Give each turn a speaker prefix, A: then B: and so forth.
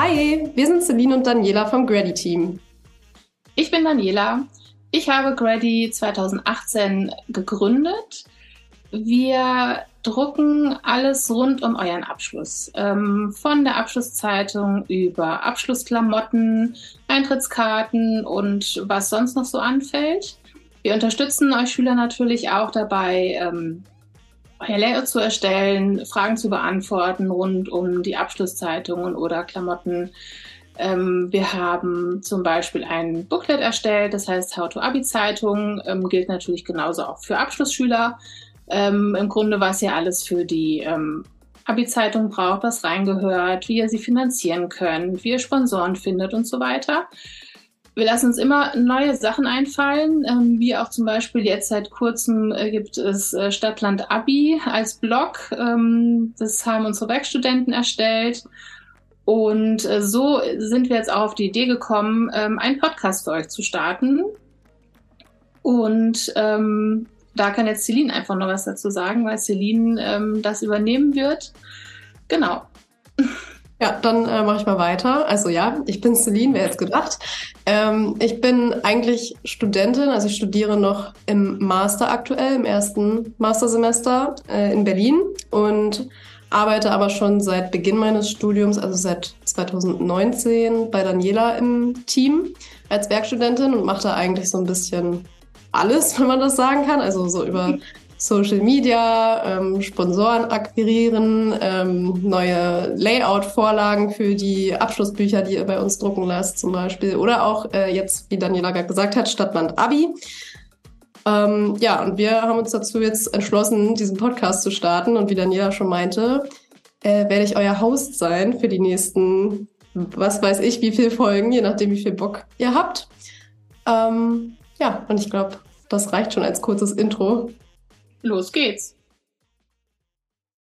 A: Hi, wir sind Celine und Daniela vom Grady Team.
B: Ich bin Daniela. Ich habe Grady 2018 gegründet. Wir drucken alles rund um euren Abschluss. Ähm, von der Abschlusszeitung über Abschlussklamotten, Eintrittskarten und was sonst noch so anfällt. Wir unterstützen euch Schüler natürlich auch dabei, ähm, euer Layout zu erstellen, Fragen zu beantworten rund um die Abschlusszeitungen oder Klamotten. Ähm, wir haben zum Beispiel ein Booklet erstellt, das heißt How to Abi Zeitung, ähm, gilt natürlich genauso auch für Abschlussschüler. Ähm, Im Grunde, was ihr alles für die ähm, Abi-Zeitung braucht, was reingehört, wie ihr sie finanzieren könnt, wie ihr Sponsoren findet und so weiter. Wir lassen uns immer neue Sachen einfallen, ähm, wie auch zum Beispiel jetzt seit kurzem äh, gibt es äh, Stadtland Abi als Blog. Ähm, das haben unsere Werkstudenten erstellt. Und äh, so sind wir jetzt auch auf die Idee gekommen, ähm, einen Podcast für euch zu starten. Und ähm, da kann jetzt Celine einfach noch was dazu sagen, weil Celine ähm, das übernehmen wird. Genau.
A: Ja, dann äh, mache ich mal weiter. Also ja, ich bin Celine, wer jetzt gedacht. Ähm, ich bin eigentlich Studentin, also ich studiere noch im Master aktuell, im ersten Mastersemester äh, in Berlin und arbeite aber schon seit Beginn meines Studiums, also seit 2019, bei Daniela im Team als Werkstudentin und mache da eigentlich so ein bisschen alles, wenn man das sagen kann. Also so über Social Media, ähm, Sponsoren akquirieren, ähm, neue Layout-Vorlagen für die Abschlussbücher, die ihr bei uns drucken lasst zum Beispiel. Oder auch äh, jetzt, wie Daniela gerade gesagt hat, Stadtland Abi. Ähm, ja, und wir haben uns dazu jetzt entschlossen, diesen Podcast zu starten. Und wie Daniela schon meinte, äh, werde ich euer Host sein für die nächsten, was weiß ich, wie viele Folgen, je nachdem, wie viel Bock ihr habt. Ähm, ja, und ich glaube, das reicht schon als kurzes Intro.
B: Los geht's.